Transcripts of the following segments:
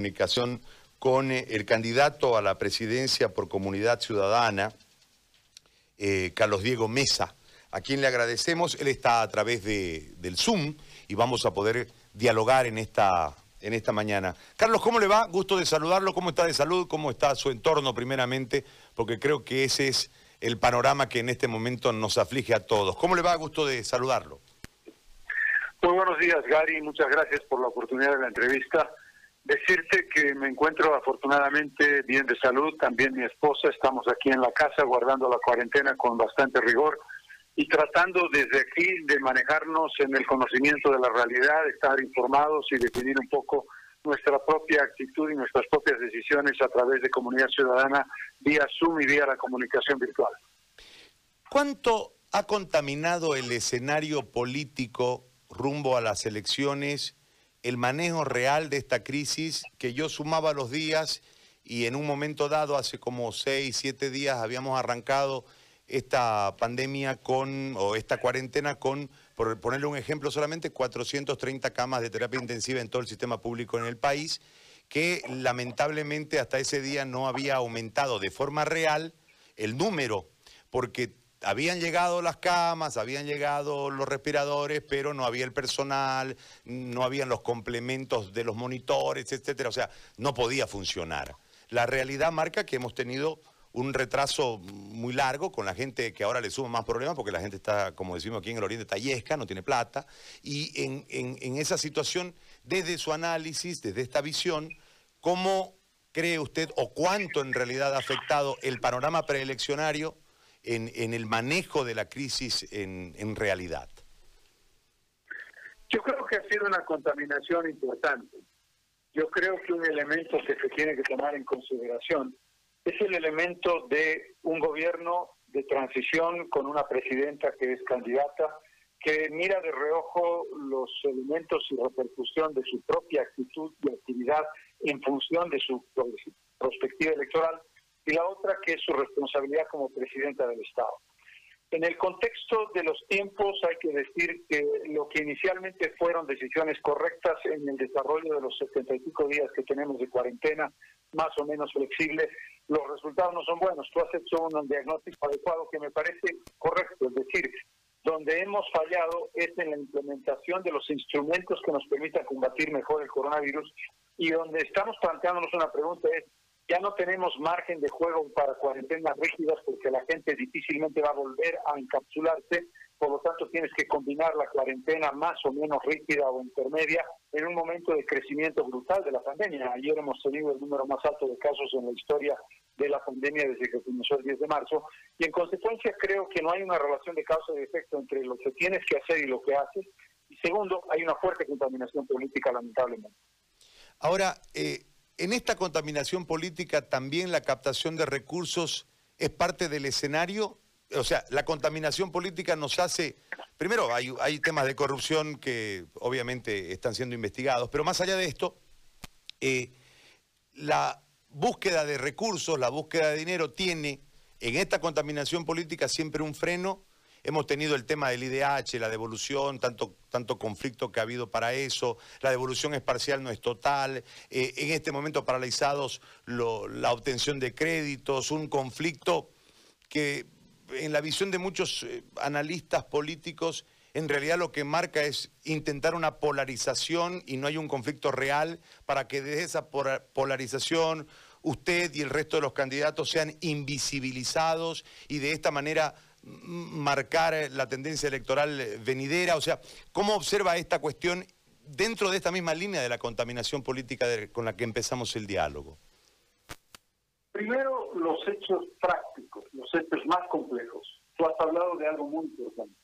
comunicación con eh, el candidato a la presidencia por Comunidad Ciudadana, eh, Carlos Diego Mesa, a quien le agradecemos. Él está a través de, del Zoom y vamos a poder dialogar en esta, en esta mañana. Carlos, ¿cómo le va? Gusto de saludarlo. ¿Cómo está de salud? ¿Cómo está su entorno primeramente? Porque creo que ese es el panorama que en este momento nos aflige a todos. ¿Cómo le va? Gusto de saludarlo. Muy buenos días, Gary. Muchas gracias por la oportunidad de la entrevista. Decirte que me encuentro afortunadamente bien de salud, también mi esposa, estamos aquí en la casa guardando la cuarentena con bastante rigor y tratando desde aquí de manejarnos en el conocimiento de la realidad, estar informados y definir un poco nuestra propia actitud y nuestras propias decisiones a través de comunidad ciudadana vía Zoom y vía la comunicación virtual. ¿Cuánto ha contaminado el escenario político rumbo a las elecciones el manejo real de esta crisis que yo sumaba los días y en un momento dado, hace como seis, siete días, habíamos arrancado esta pandemia con, o esta cuarentena con, por ponerle un ejemplo solamente, 430 camas de terapia intensiva en todo el sistema público en el país, que lamentablemente hasta ese día no había aumentado de forma real el número, porque habían llegado las camas, habían llegado los respiradores, pero no había el personal, no habían los complementos de los monitores, etcétera. O sea, no podía funcionar. La realidad marca que hemos tenido un retraso muy largo con la gente que ahora le suma más problemas porque la gente está, como decimos aquí en el Oriente, tallesca, no tiene plata. Y en, en esa situación, desde su análisis, desde esta visión, ¿cómo cree usted o cuánto en realidad ha afectado el panorama preeleccionario? En, el manejo de la crisis en, en realidad? Yo creo que ha sido una contaminación importante. Yo creo que un elemento que se tiene que tomar en consideración es el elemento de un gobierno de transición con una presidenta que es candidata, que mira de reojo los elementos y repercusión de su propia actitud y actividad en función de su perspectiva electoral y la otra que es su responsabilidad como presidenta del Estado. En el contexto de los tiempos hay que decir que lo que inicialmente fueron decisiones correctas en el desarrollo de los setenta y pico días que tenemos de cuarentena, más o menos flexible, los resultados no son buenos. Tú has hecho un diagnóstico adecuado que me parece correcto, es decir, donde hemos fallado es en la implementación de los instrumentos que nos permitan combatir mejor el coronavirus y donde estamos planteándonos una pregunta es ya no tenemos margen de juego para cuarentenas rígidas porque la gente difícilmente va a volver a encapsularse, por lo tanto tienes que combinar la cuarentena más o menos rígida o intermedia en un momento de crecimiento brutal de la pandemia. Ayer hemos tenido el número más alto de casos en la historia de la pandemia desde que comenzó el 10 de marzo y en consecuencia creo que no hay una relación de causa y efecto entre lo que tienes que hacer y lo que haces. Y segundo, hay una fuerte contaminación política lamentablemente. Ahora, eh, en esta contaminación política también la captación de recursos es parte del escenario. O sea, la contaminación política nos hace, primero hay, temas de corrupción que obviamente están siendo investigados, pero más allá de esto, eh, la búsqueda de recursos, la búsqueda de dinero tiene en esta contaminación política siempre un freno Hemos tenido el tema del IDH, la devolución, tanto, tanto conflicto que ha habido para eso, la devolución es parcial, no es total, eh, en este momento paralizados la obtención de créditos, un conflicto que en la visión de muchos eh, analistas políticos en realidad lo que marca es intentar una polarización y no hay un conflicto real para que desde esa polarización usted y el resto de los candidatos sean invisibilizados y de esta manera marcar eh, la tendencia electoral eh, venidera? O sea, ¿cómo observa esta cuestión dentro de esta misma línea de la contaminación política con la que empezamos el diálogo? Primero, los hechos prácticos, los hechos más complejos. Tú has hablado de algo muy importante,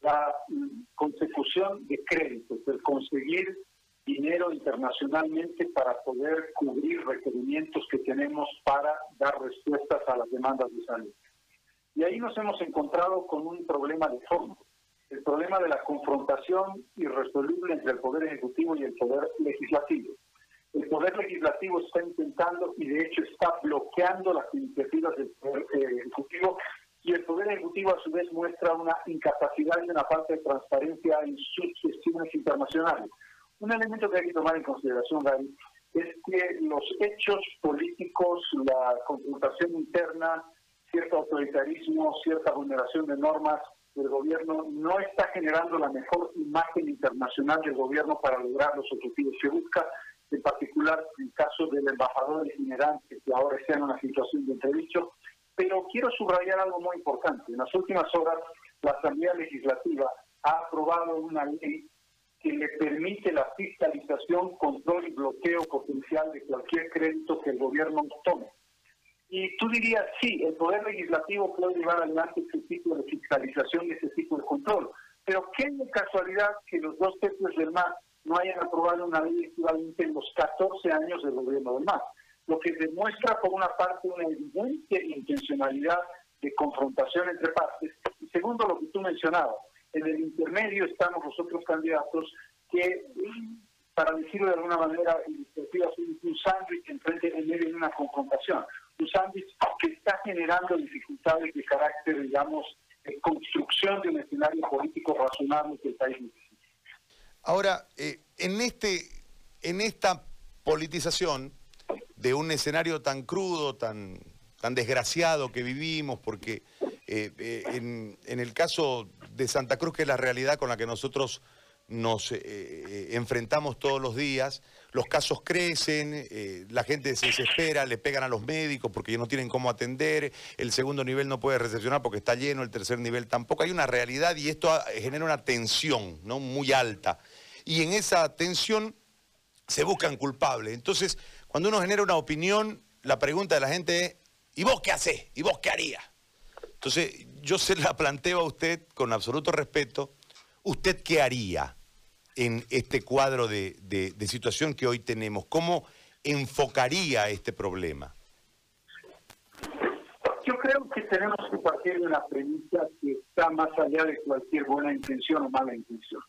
la mm, consecución de créditos, el conseguir dinero internacionalmente para poder cubrir requerimientos que tenemos para dar respuestas a las demandas de salud. Y ahí nos hemos encontrado con un problema de fondo, el problema de la confrontación irresoluble entre el Poder Ejecutivo y el Poder Legislativo. El Poder Legislativo está intentando y de hecho está bloqueando las iniciativas del Poder eh, Ejecutivo y el Poder Ejecutivo a su vez muestra una incapacidad y una falta de transparencia en sus gestiones internacionales. Un elemento que hay que tomar en consideración, Gary, es que los hechos políticos, la confrontación interna, cierto autoritarismo, cierta vulneración de normas del gobierno no está generando la mejor imagen internacional del gobierno para lograr los objetivos que busca, en particular el caso del embajador itinerante que ahora está en una situación de entredicho. Pero quiero subrayar algo muy importante. En las últimas horas, la Asamblea Legislativa ha aprobado una ley que le permite la fiscalización, control y bloqueo potencial de cualquier crédito que el gobierno tome. Y tú dirías, sí, el Poder Legislativo puede llevar adelante este tipo de fiscalización y este tipo de control. Pero qué casualidad que los dos tercios del MAS no hayan aprobado una ley equivalente en los 14 años del gobierno del MAS. Lo que demuestra, por una parte, una evidente intencionalidad de confrontación entre partes. Y segundo, lo que tú mencionabas, en el intermedio estamos los otros candidatos que para decirlo de alguna manera un sándwich enfrente en medio de una confrontación, sándwich que está generando dificultades de carácter, digamos, de construcción de un escenario político razonable que el país necesita. Ahora, eh, en, este, en esta politización de un escenario tan crudo, tan, tan desgraciado que vivimos, porque eh, eh, en, en, el caso de Santa Cruz, que es la realidad con la que nosotros nos eh, eh, enfrentamos todos los días, los casos crecen, eh, la gente se desespera, le pegan a los médicos porque no tienen cómo atender, el segundo nivel no puede recepcionar porque está lleno, el tercer nivel tampoco. Hay una realidad y esto genera una tensión ¿no? muy alta. Y en esa tensión se buscan culpables. Entonces, cuando uno genera una opinión, la pregunta de la gente es, ¿y vos qué hacés? ¿Y vos qué harías? Entonces, yo se la planteo a usted con absoluto respeto, ¿usted qué haría? En este cuadro de, situación que hoy tenemos? ¿Cómo enfocaría este problema? Yo creo que tenemos que partir de una premisa que está más allá de cualquier buena intención o mala intención.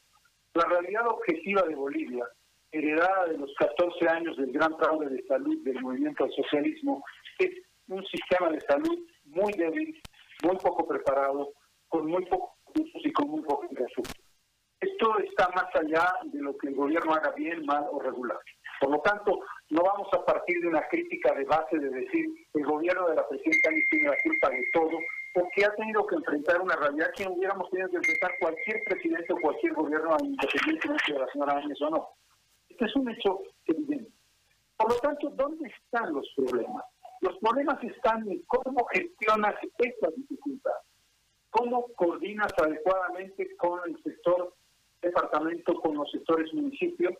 La realidad objetiva de Bolivia, heredada de los 14 años del gran fraude de salud del movimiento al socialismo, es un sistema de salud muy débil, muy poco preparado, con muy pocos recursos y con muy pocos recursos. Esto está más allá de lo que el gobierno haga bien, mal o regular. Por lo tanto, no vamos a partir de una crítica de base de decir el gobierno de la presidenta tiene la culpa de todo, porque ha tenido que enfrentar una realidad que hubiéramos tenido que enfrentar cualquier presidente o cualquier gobierno, independientemente de la señora Áñez o no. Este es un hecho evidente. Por lo tanto, ¿dónde están los problemas? Los problemas están en cómo gestionas esta dificultad, cómo coordinas adecuadamente con el sector departamento con los sectores municipios,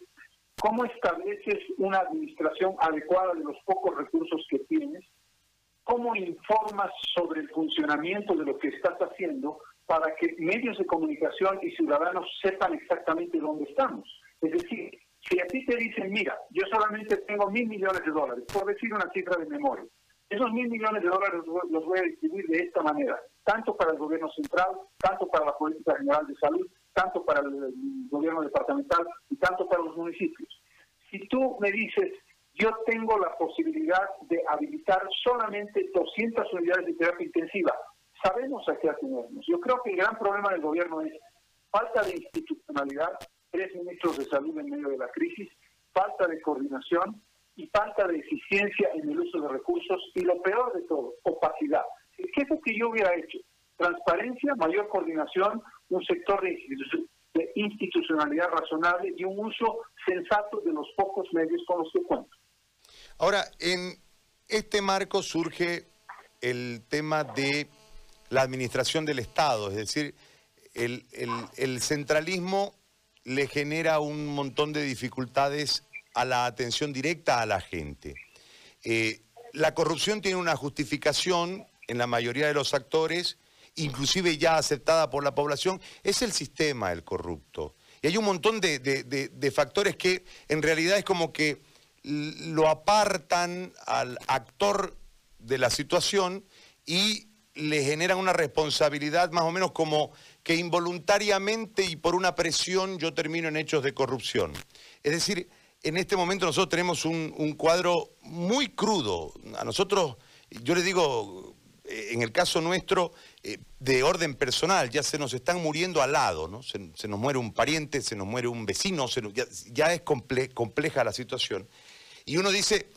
cómo estableces una administración adecuada de los pocos recursos que tienes, cómo informas sobre el funcionamiento de lo que estás haciendo para que medios de comunicación y ciudadanos sepan exactamente dónde estamos. Es decir, si a ti te dicen, mira, yo solamente tengo mil millones de dólares, por decir una cifra de memoria, esos mil millones de dólares los voy a distribuir de esta manera, tanto para el gobierno central, tanto para la política general de salud, tanto para el gobierno departamental y tanto para los municipios. Si tú me dices, yo tengo la posibilidad de habilitar solamente 200 unidades de terapia intensiva, sabemos a qué atenernos. Yo creo que el gran problema del gobierno es falta de institucionalidad, tres ministros de salud en medio de la crisis, falta de coordinación y falta de eficiencia en el uso de recursos y lo peor de todo, opacidad. ¿Qué es lo que yo hubiera hecho? Transparencia, mayor coordinación, un sector de, institucionalidad razonable y un uso sensato de los pocos medios con los que cuento. Ahora, en este marco surge el tema de la administración del Estado, es decir, el, centralismo le genera un montón de dificultades a la atención directa a la gente. Eh, la corrupción tiene una justificación en la mayoría de los actores inclusive ya aceptada por la población, es el sistema el corrupto. Y hay un montón de, factores que en realidad es como que lo apartan al actor de la situación y le generan una responsabilidad más o menos como que involuntariamente y por una presión yo termino en hechos de corrupción. Es decir, en este momento nosotros tenemos un, un cuadro muy crudo. A nosotros, yo le digo, eh, en el caso nuestro, eh, de orden personal, ya se nos están muriendo al lado, ¿no? Se, nos muere un pariente, se nos muere un vecino, ya, es compleja la situación. Y uno dice,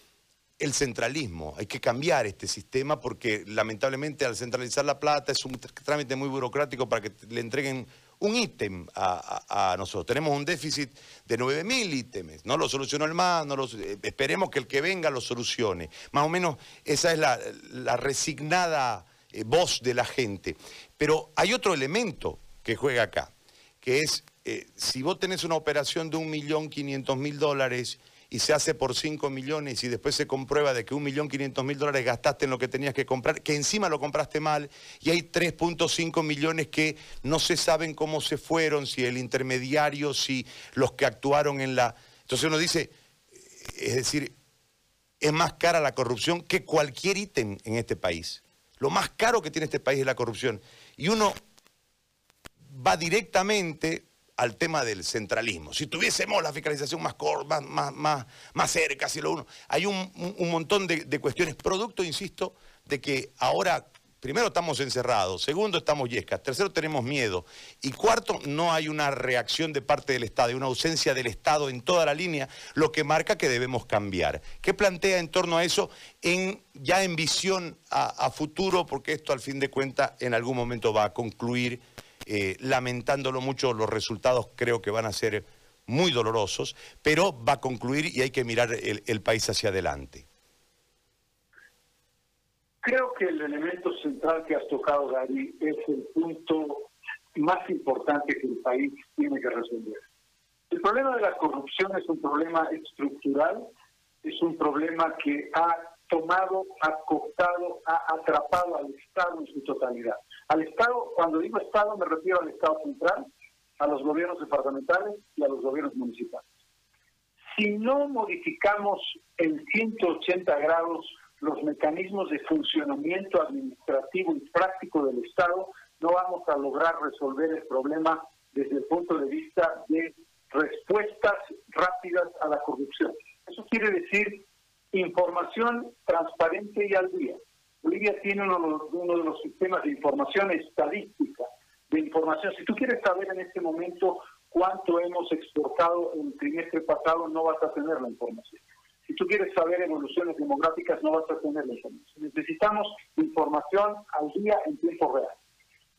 el centralismo, hay que cambiar este sistema porque lamentablemente al centralizar la plata es un trámite muy burocrático para que le entreguen un ítem a, nosotros. Tenemos un déficit de 9.000 ítems, no lo solucionó el MAS, no eh, esperemos que el que venga lo solucione. Más o menos esa es la, resignada eh, voz de la gente. Pero hay otro elemento que juega acá, que es, eh, si vos tenés una operación de 1.500.000 dólares y se hace por 5 millones y después se comprueba de que 1.500.000 dólares gastaste en lo que tenías que comprar, que encima lo compraste mal y hay 3.5 millones que no se saben cómo se fueron, si el intermediario, si los que actuaron en la... Entonces uno dice, es decir, es más cara la corrupción que cualquier ítem en este país. Lo más caro que tiene este país es la corrupción. Y uno va directamente al tema del centralismo. Si tuviésemos la fiscalización más, más, más, más, cerca, si lo uno. Hay un, montón de, de, cuestiones, producto, insisto, de que ahora, primero estamos encerrados, segundo estamos yescas, tercero tenemos miedo, y cuarto, no hay una reacción de parte del Estado, hay una ausencia del Estado en toda la línea, lo que marca que debemos cambiar. ¿Qué plantea en torno a eso en, ya en visión a, futuro? Porque esto al fin de cuentas en algún momento va a concluir eh, lamentándolo mucho, los resultados creo que van a ser muy dolorosos, pero va a concluir y hay que mirar el, país hacia adelante. Creo que el elemento central que has tocado, Gary, es el punto más importante que el país tiene que resolver. El problema de la corrupción es un problema estructural, es un problema que ha tomado, ha costado, ha atrapado al Estado en su totalidad. Al Estado, cuando digo Estado, me refiero al Estado central, a los gobiernos departamentales y a los gobiernos municipales. Si no modificamos en 180 grados los mecanismos de funcionamiento administrativo y práctico del Estado, no vamos a lograr resolver el problema desde el punto de vista de respuestas rápidas a la corrupción. Eso quiere decir información transparente y al día. Bolivia tiene uno, de los sistemas de información estadística, de información. Si tú quieres saber en este momento cuánto hemos exportado en el trimestre pasado, no vas a tener la información. Si tú quieres saber evoluciones demográficas, no vas a tener la información. Necesitamos información al día en tiempo real.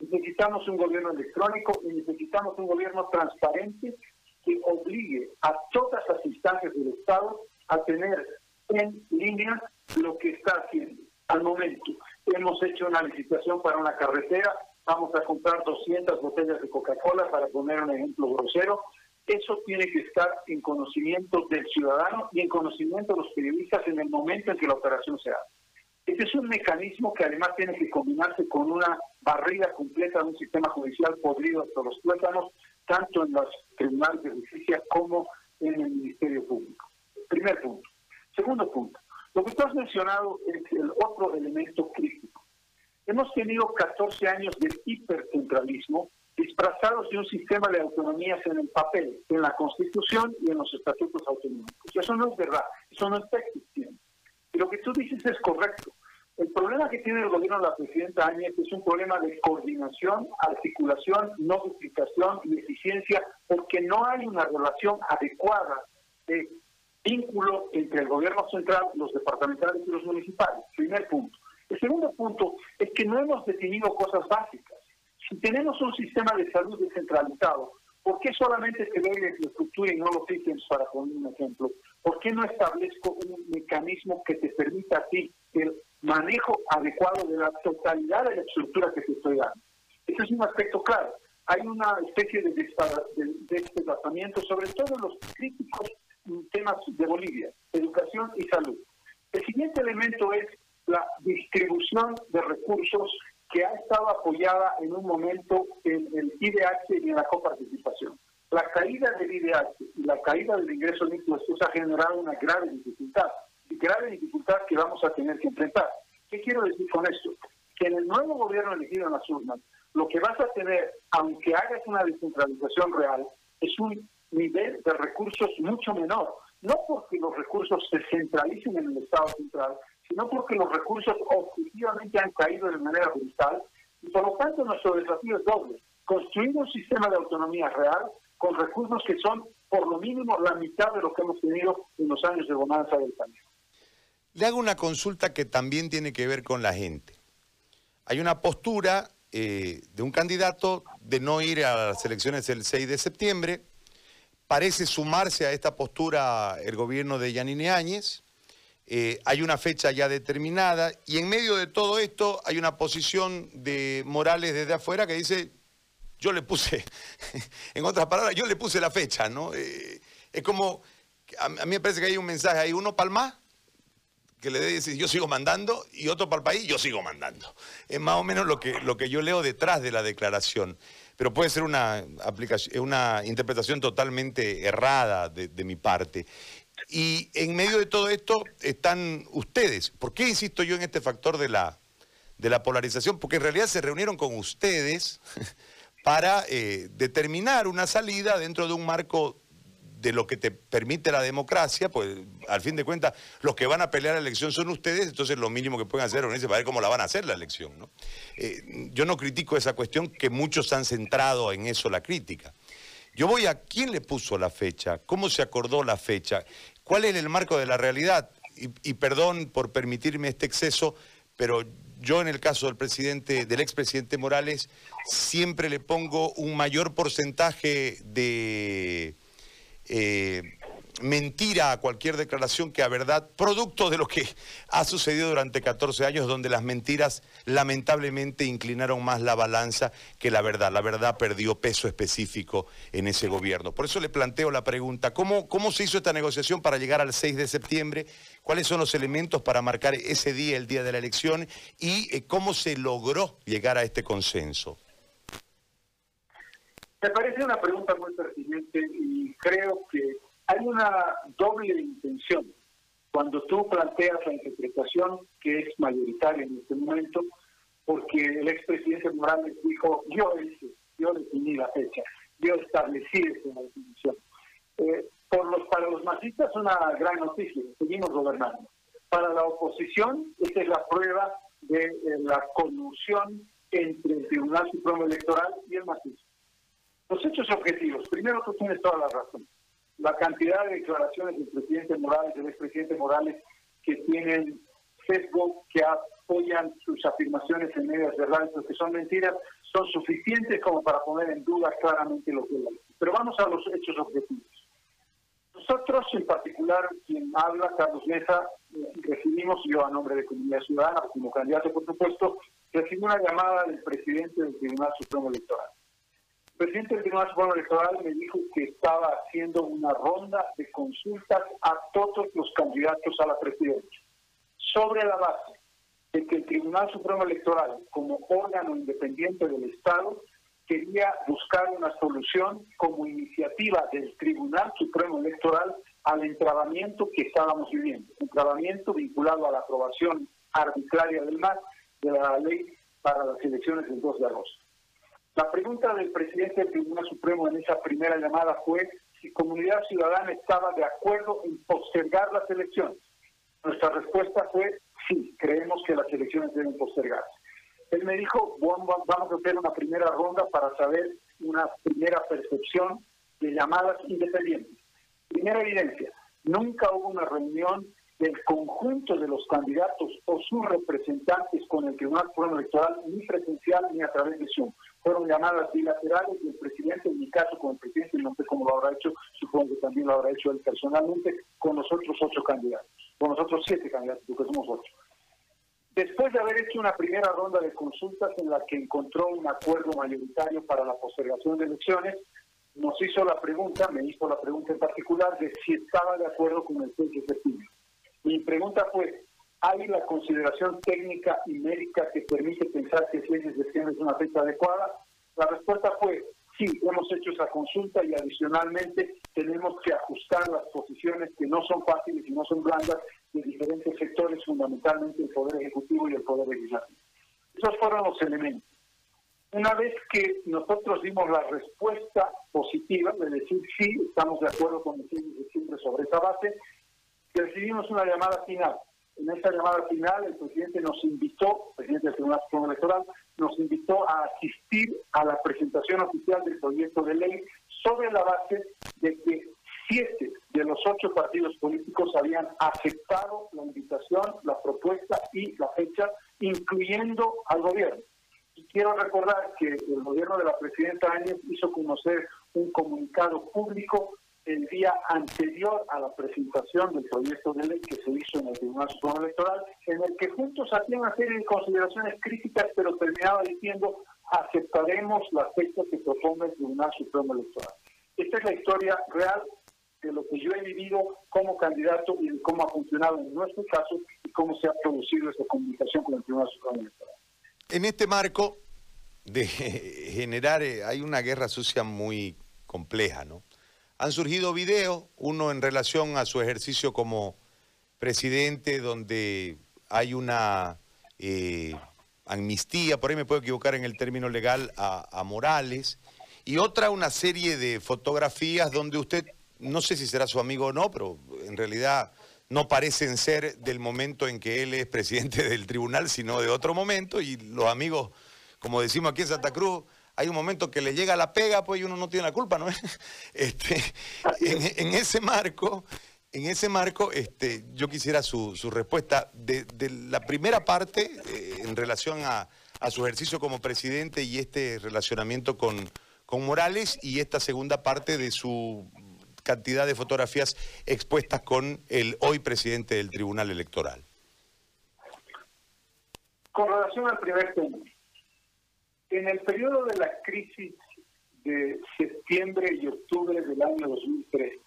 Necesitamos un gobierno electrónico y necesitamos un gobierno transparente que obligue a todas las instancias del Estado a tener en línea lo que está haciendo. Al momento, hemos hecho una licitación para una carretera, vamos a comprar 200 botellas de Coca-Cola, para poner un ejemplo grosero. Eso tiene que estar en conocimiento del ciudadano y en conocimiento de los periodistas en el momento en que la operación se hace. Este es un mecanismo que además tiene que combinarse con una barrida completa de un sistema judicial podrido hasta los tuétanos, tanto en los tribunales de justicia como en el Ministerio Público. Primer punto. Segundo punto, lo que tú has mencionado es el otro elemento crítico. Hemos tenido 14 años de hipercentralismo disfrazados de un sistema de autonomías en el papel, en la Constitución y en los estatutos autonómicos. Eso no es verdad, eso no está existiendo. Y lo que tú dices es correcto. El problema que tiene el gobierno de la presidenta Áñez es un problema de coordinación, articulación, no duplicación y eficiencia, porque no hay una relación adecuada de vínculo entre el gobierno central, los departamentales y los municipales. Primer punto. El segundo punto es que no hemos definido cosas básicas. Si tenemos un sistema de salud descentralizado, ¿por qué solamente se ve la infraestructura y no los ítems, para poner un ejemplo? ¿Por qué no establezco un mecanismo que te permita a ti el manejo adecuado de la totalidad de la estructura que te estoy dando? Ese es un aspecto claro. Hay una especie de desplazamiento, sobre todo en los críticos temas de Bolivia, educación y salud. El siguiente elemento es la distribución de recursos que ha estado apoyada en un momento en el IDH y en la coparticipación. La caída del IDH y la caída del ingreso líquido ha generado una grave dificultad, y grave dificultad que vamos a tener que enfrentar. ¿Qué quiero decir con esto? Que en el nuevo gobierno elegido en las urnas, lo que vas a tener, aunque hagas una descentralización real, es un nivel de recursos mucho menor. No porque los recursos se centralicen en el Estado central, sino porque los recursos objetivamente han caído de manera brutal y por lo tanto nuestro desafío es doble. Construir un sistema de autonomía real con recursos que son por lo mínimo la mitad de lo que hemos tenido en los años de bonanza del país. Le hago una consulta que también tiene que ver con la gente. Hay una postura eh, de un candidato de no ir a las elecciones el 6 de septiembre. Parece sumarse a esta postura el gobierno de Yanine Áñez. Eh, hay una fecha ya determinada y en medio de todo esto hay una posición de Morales desde afuera que dice, yo le puse, en otras palabras, yo le puse la fecha, ¿no? Eh, es como, a, mí me parece que hay un mensaje ahí, uno palma que le dice yo sigo mandando y otro para el país, yo sigo mandando. Es más o menos lo que, lo que yo leo detrás de la declaración. Pero puede ser una, aplicación, una interpretación totalmente errada de mi parte. Y en medio de todo esto están ustedes. ¿Por qué insisto yo en este factor de la, de la polarización? Porque en realidad se reunieron con ustedes para eh, determinar una salida dentro de un marco de lo que te permite la democracia, pues al fin de cuentas los que van a pelear la elección son ustedes, entonces lo mínimo que pueden hacer es unirse para ver cómo la van a hacer la elección. Eh, yo no critico esa cuestión, que muchos han centrado en eso la crítica. Yo voy a quién le puso la fecha, cómo se acordó la fecha, cuál es el marco de la realidad. Y, perdón por permitirme este exceso, pero yo en el caso del presidente, del expresidente Morales, siempre le pongo un mayor porcentaje de eh, mentira a cualquier declaración que a verdad, producto de lo que ha sucedido durante 14 años, donde las mentiras lamentablemente inclinaron más la balanza que la verdad. La verdad perdió peso específico en ese gobierno. Por eso le planteo la pregunta, ¿cómo, cómo se hizo esta negociación para llegar al 6 de septiembre? ¿Cuáles son los elementos para marcar ese día, el día de la elección? ¿Y eh, cómo se logró llegar a este consenso? Me parece una pregunta muy pertinente y creo que hay una doble intención cuando tú planteas la interpretación que es mayoritaria en este momento, porque el expresidente Morales dijo, yo hice, yo definí la fecha, yo establecí esa definición. Eh, por los, para los masistas es una gran noticia, seguimos gobernando. Para la oposición, esta es la prueba de eh, la conmoción entre el Tribunal Supremo Electoral y el masismo. Los hechos objetivos, primero tú tienes toda la razón la cantidad de declaraciones del presidente Morales, del expresidente Morales, que tienen sesgo, que apoyan sus afirmaciones en medias verdades, que son mentiras, son suficientes como para poner en duda claramente lo que es Pero vamos a los hechos objetivos. Nosotros, en particular, quien habla, Carlos Mesa, recibimos, yo a nombre de Comunidad Ciudadana, como candidato, por supuesto, recibí una llamada del presidente del Tribunal Supremo Electoral el presidente del Tribunal Supremo Electoral me dijo que estaba haciendo una ronda de consultas a todos los candidatos a la presidencia, sobre la base de que el Tribunal Supremo Electoral, como órgano independiente del Estado, quería buscar una solución como iniciativa del Tribunal Supremo Electoral al entrabamiento que estábamos viviendo, entrabamiento vinculado a la aprobación arbitraria del MAS de la ley para las elecciones del 2 de agosto. La pregunta del presidente del Tribunal Supremo en esa primera llamada fue si Comunidad Ciudadana estaba de acuerdo en postergar las elecciones. Nuestra respuesta fue sí, creemos que las elecciones deben postergarse. Él me dijo, vamos a hacer una primera ronda para saber una primera percepción de llamadas independientes. Primera evidencia, nunca hubo una reunión del conjunto de los candidatos o sus representantes con el Tribunal Supremo Electoral, ni presencial ni a través de Zoom. Fueron llamadas bilaterales del presidente, en mi caso el presidente, no sé cómo lo habrá hecho, supongo que también lo habrá hecho él personalmente, con los otros ocho candidatos, con los otros siete candidatos, porque somos ocho. Después de haber hecho una primera ronda de consultas en la que encontró un acuerdo mayoritario para la postergación de elecciones, nos hizo la pregunta, me hizo la pregunta en particular, de si estaba de acuerdo con el 6 de septiembre. Mi pregunta fue, ¿hay la consideración técnica y médica que permite pensar que el 6 de septiembre es una fecha adecuada? La respuesta fue, sí, hemos hecho esa consulta y adicionalmente tenemos que ajustar las posiciones que no son fáciles y no son blandas de diferentes sectores, fundamentalmente el Poder Ejecutivo y el Poder Legislativo. Esos fueron los elementos. Una vez que nosotros dimos la respuesta positiva, de decir sí, estamos de acuerdo con el 6 de septiembre sobre esa base, recibimos una llamada final. En esa llamada final, el presidente nos invitó, el presidente del Tribunal Supremo Electoral, nos invitó a asistir a la presentación oficial del proyecto de ley sobre la base de que siete de los ocho partidos políticos habían aceptado la invitación, la propuesta y la fecha, incluyendo al gobierno. Y quiero recordar que el gobierno de la presidenta Áñez hizo conocer un comunicado público el día anterior a la presentación del proyecto de ley que se hizo en el Tribunal Supremo Electoral, en el que juntos hacían una serie de consideraciones críticas, pero terminaba diciendo aceptaremos la fecha que proponga el Tribunal Supremo Electoral. Esta es la historia real de lo que yo he vivido como candidato y de cómo ha funcionado en nuestro caso y cómo se ha producido esta comunicación con el Tribunal Supremo Electoral. En este marco de generar, eh, hay una guerra sucia muy compleja, ¿no? Han surgido videos, uno en relación a su ejercicio como presidente, donde hay una eh, amnistía, por ahí me puedo equivocar en el término legal, a, Morales, y otra una serie de fotografías donde usted, no sé si será su amigo o no, pero en realidad no parecen ser del momento en que él es presidente del tribunal, sino de otro momento, y los amigos, como decimos aquí en Santa Cruz, hay un momento que le llega la pega, pues y uno no tiene la culpa, ¿no? Este, en, ese marco, en ese marco, este, yo quisiera su, respuesta de, la primera parte eh, en relación a, su ejercicio como presidente y este relacionamiento con, Morales y esta segunda parte de su cantidad de fotografías expuestas con el hoy presidente del Tribunal Electoral. Con relación al primer tema, en el periodo de la crisis de septiembre y octubre del año 2003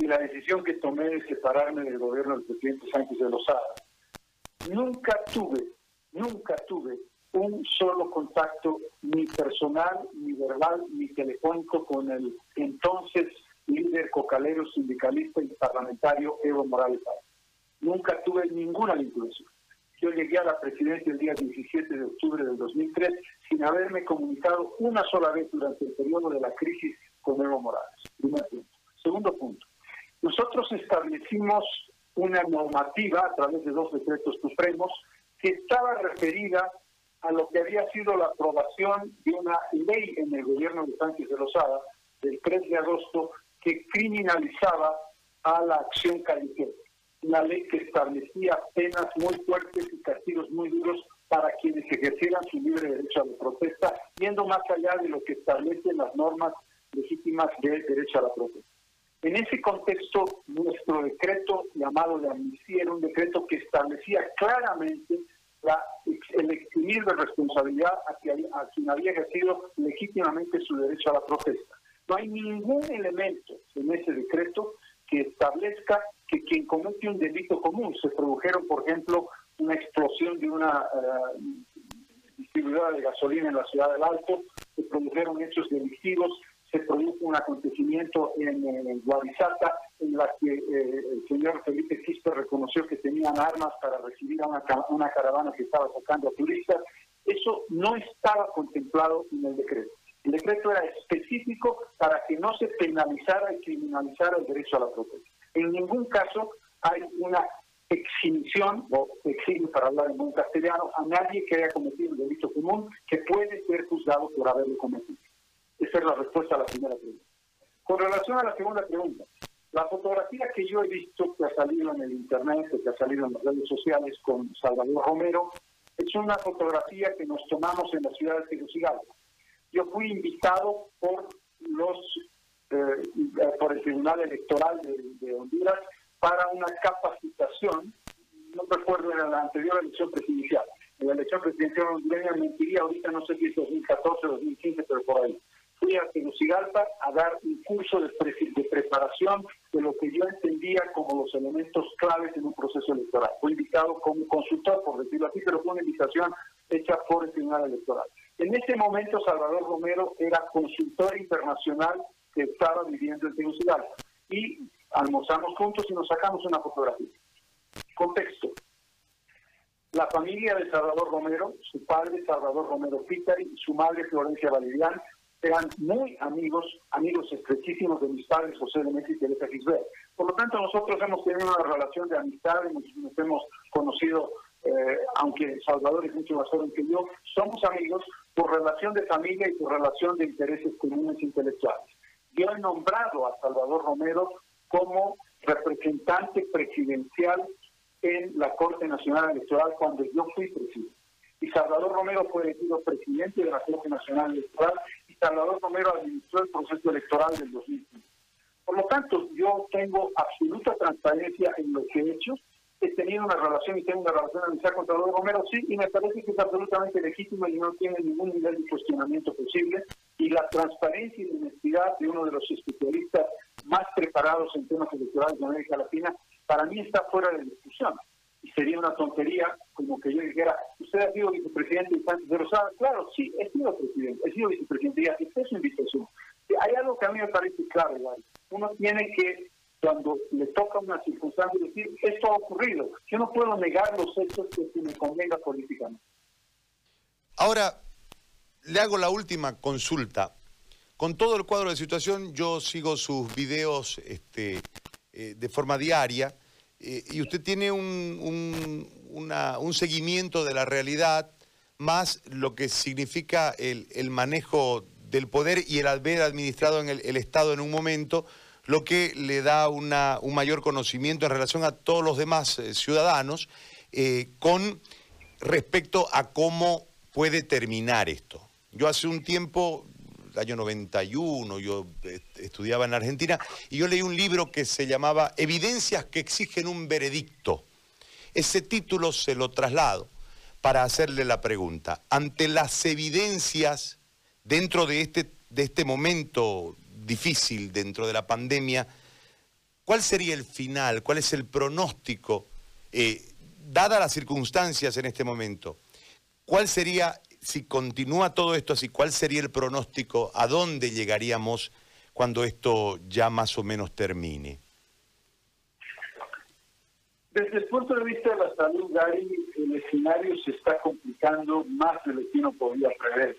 y la decisión que tomé de separarme del gobierno del presidente Sánchez de Lozada, nunca tuve, nunca tuve un solo contacto ni personal, ni verbal, ni telefónico con el entonces líder cocalero, sindicalista y parlamentario Evo Morales. Nunca tuve ninguna vinculación. Yo llegué a la presidencia el día 17 de octubre del 2003 sin haberme comunicado una sola vez durante el periodo de la crisis con Evo Morales. Primer punto. Segundo punto. Nosotros establecimos una normativa a través de dos decretos supremos que estaba referida a lo que había sido la aprobación de una ley en el gobierno de Sánchez de Lozada del 3 de agosto que criminalizaba a la acción callejera una ley que establecía penas muy fuertes y castigos muy duros para quienes ejercieran su libre derecho a la protesta, yendo más allá de lo que establecen las normas legítimas de derecho a la protesta. En ese contexto, nuestro decreto llamado de amnistía era un decreto que establecía claramente la, el eximir de responsabilidad a quien había ejercido legítimamente su derecho a la protesta. No hay ningún elemento en ese decreto que establezca que quien comete un delito común, se produjeron, por ejemplo, una explosión de una uh, distribuidora de gasolina en la ciudad del Alto, se produjeron hechos delictivos, se produjo un acontecimiento en, en en la que eh, el señor Felipe Quispe reconoció que tenían armas para recibir a una, una caravana que estaba sacando a turistas. Eso no estaba contemplado en el decreto. El decreto era específico para que no se penalizara y criminalizara el derecho a la protesta. En ningún caso hay una exhibición, o exhibe para hablar en buen castellano, a nadie que haya cometido un delito común que puede ser juzgado por haberlo cometido. Esa es la respuesta a la primera pregunta. Con relación a la segunda pregunta, la fotografía que yo he visto que ha salido en el internet, que ha salido en las redes sociales con Salvador Romero, es una fotografía que nos tomamos en la ciudad de Tegucigalpa yo fui invitado por los eh, por el Tribunal Electoral de, Honduras para una capacitación, no recuerdo en la anterior elección presidencial, en la elección presidencial hondureña mentiría, ahorita no sé si es 2014 o 2015, pero por ahí. Fui a Tegucigalpa a dar un curso de, de preparación de lo que yo entendía como los elementos claves en un proceso electoral. Fui invitado como consultor, por decirlo así, pero fue una invitación hecha por el Tribunal Electoral. En ese momento Salvador Romero era consultor internacional que estaba viviendo en Tegucigalpa y almorzamos juntos y nos sacamos una fotografía. Contexto. La familia de Salvador Romero, su padre Salvador Romero Pitari y su madre Florencia Valerian eran muy amigos, amigos estrechísimos de mis padres José de Messi y Teresa Gisbert. Por lo tanto, nosotros hemos tenido una relación de amistad, nos, nos hemos conocido eh, aunque Salvador es mucho más joven que yo, somos amigos por relación de familia y por relación de intereses comunes intelectuales. Yo he nombrado a Salvador Romero como representante presidencial en la Corte Nacional Electoral cuando yo fui presidente. Y Salvador Romero fue elegido presidente de la Corte Nacional Electoral y Salvador Romero administró el proceso electoral del 2015. Por lo tanto, yo tengo absoluta transparencia en lo que he hecho. He tenido una relación y tengo una relación amistad con Salvador Romero, sí, y me parece que es absolutamente legítimo y no tiene ningún nivel de cuestionamiento posible. Y la transparencia y la honestidad de uno de los especialistas más preparados en temas electorales de América Latina, para mí está fuera de discusión. Y sería una tontería como que yo dijera, usted ha sido vicepresidente y pero sabe, claro, sí, he sido presidente, he sido vicepresidente y acepté su invitación. Hay algo que a mí me parece claro, igual. Uno tiene que, cuando le toca una circunstancia, decir, esto ha ocurrido. Yo no puedo negar los hechos que me convenga políticamente. Ahora, le hago la última consulta. Con todo el cuadro de situación, yo sigo sus videos este, eh, de forma diaria eh, y usted tiene un, seguimiento de la realidad más lo que significa el, manejo del poder y el haber administrado en el, Estado en un momento, lo que le da un mayor conocimiento en relación a todos los demás eh, ciudadanos con respecto a cómo puede terminar esto. Yo hace un tiempo año 91, yo estudiaba en Argentina, y yo leí un libro que se llamaba Evidencias que exigen un veredicto. Ese título se lo traslado para hacerle la pregunta. Ante las evidencias dentro de este, de este momento difícil, dentro de la pandemia, ¿cuál sería el final? ¿Cuál es el pronóstico? Eh, dadas las circunstancias en este momento, ¿cuál sería si continúa todo esto así, ¿cuál sería el pronóstico? ¿A dónde llegaríamos cuando esto ya más o menos termine? Desde el punto de vista de la salud, Gary, el escenario se está complicando más de lo que uno podía prever.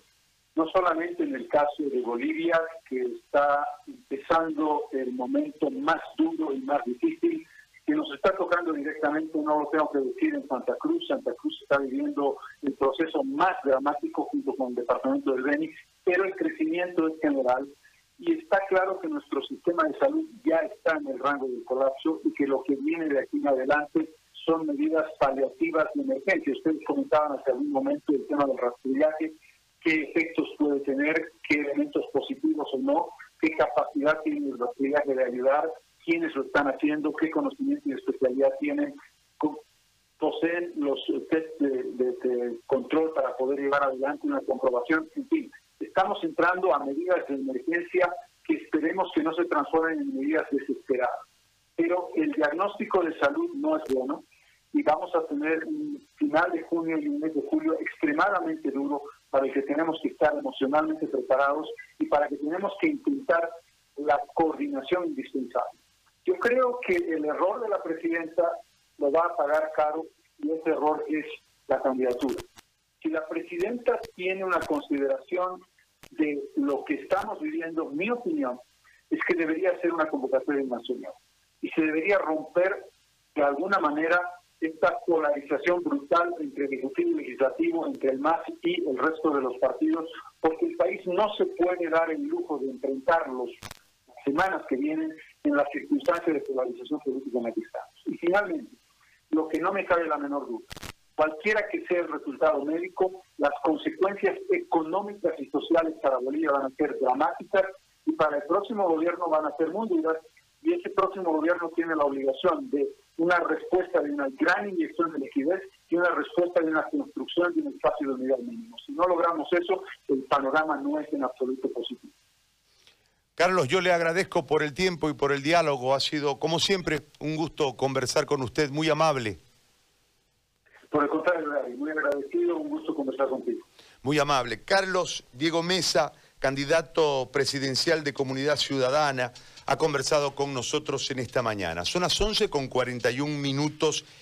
No solamente en el caso de Bolivia, que está empezando el momento más duro y más difícil, que nos está tocando directamente, no lo tengo que decir, en Santa Cruz. Santa Cruz está viviendo el proceso más dramático junto con el departamento del Beni, pero el crecimiento es general y está claro que nuestro sistema de salud ya está en el rango del colapso y que lo que viene de aquí en adelante son medidas paliativas de emergencia. Ustedes comentaban hace algún momento el tema del rastrillaje, qué efectos puede tener, qué elementos positivos o no, qué capacidad tiene el rastrillaje de ayudar quiénes lo están haciendo, qué conocimiento y especialidad tienen, poseen los test de, control para poder llevar adelante una comprobación. En fin, estamos entrando a medidas de emergencia que esperemos que no se transformen en medidas desesperadas. Pero el diagnóstico de salud no es bueno y vamos a tener un final de junio y un mes de julio extremadamente duro para el que tenemos que estar emocionalmente preparados y para que tenemos que intentar la coordinación indispensable. Yo creo que el error de la presidenta lo va a pagar caro y ese error es la candidatura. Si la presidenta tiene una consideración de lo que estamos viviendo, mi opinión es que debería ser una convocatoria nacional y se debería romper de alguna manera esta polarización brutal entre ejecutivo y legislativo, entre el MAS y el resto de los partidos, porque el país no se puede dar el lujo de enfrentar las semanas que vienen en las circunstancias de polarización política en la que estamos. Y finalmente, lo que no me cabe la menor duda, cualquiera que sea el resultado médico, las consecuencias económicas y sociales para Bolivia van a ser dramáticas y para el próximo gobierno van a ser muy duras y ese próximo gobierno tiene la obligación de una respuesta de una gran inyección de liquidez y una respuesta de una construcción de un espacio de unidad mínimo. Si no logramos eso, el panorama no es en absoluto positivo. Carlos, yo le agradezco por el tiempo y por el diálogo. Ha sido, como siempre, un gusto conversar con usted, muy amable. Por el contrario, muy agradecido, un gusto conversar contigo. Muy amable. Carlos Diego Mesa, candidato presidencial de Comunidad Ciudadana, ha conversado con nosotros en esta mañana. Son las 11 con 41 minutos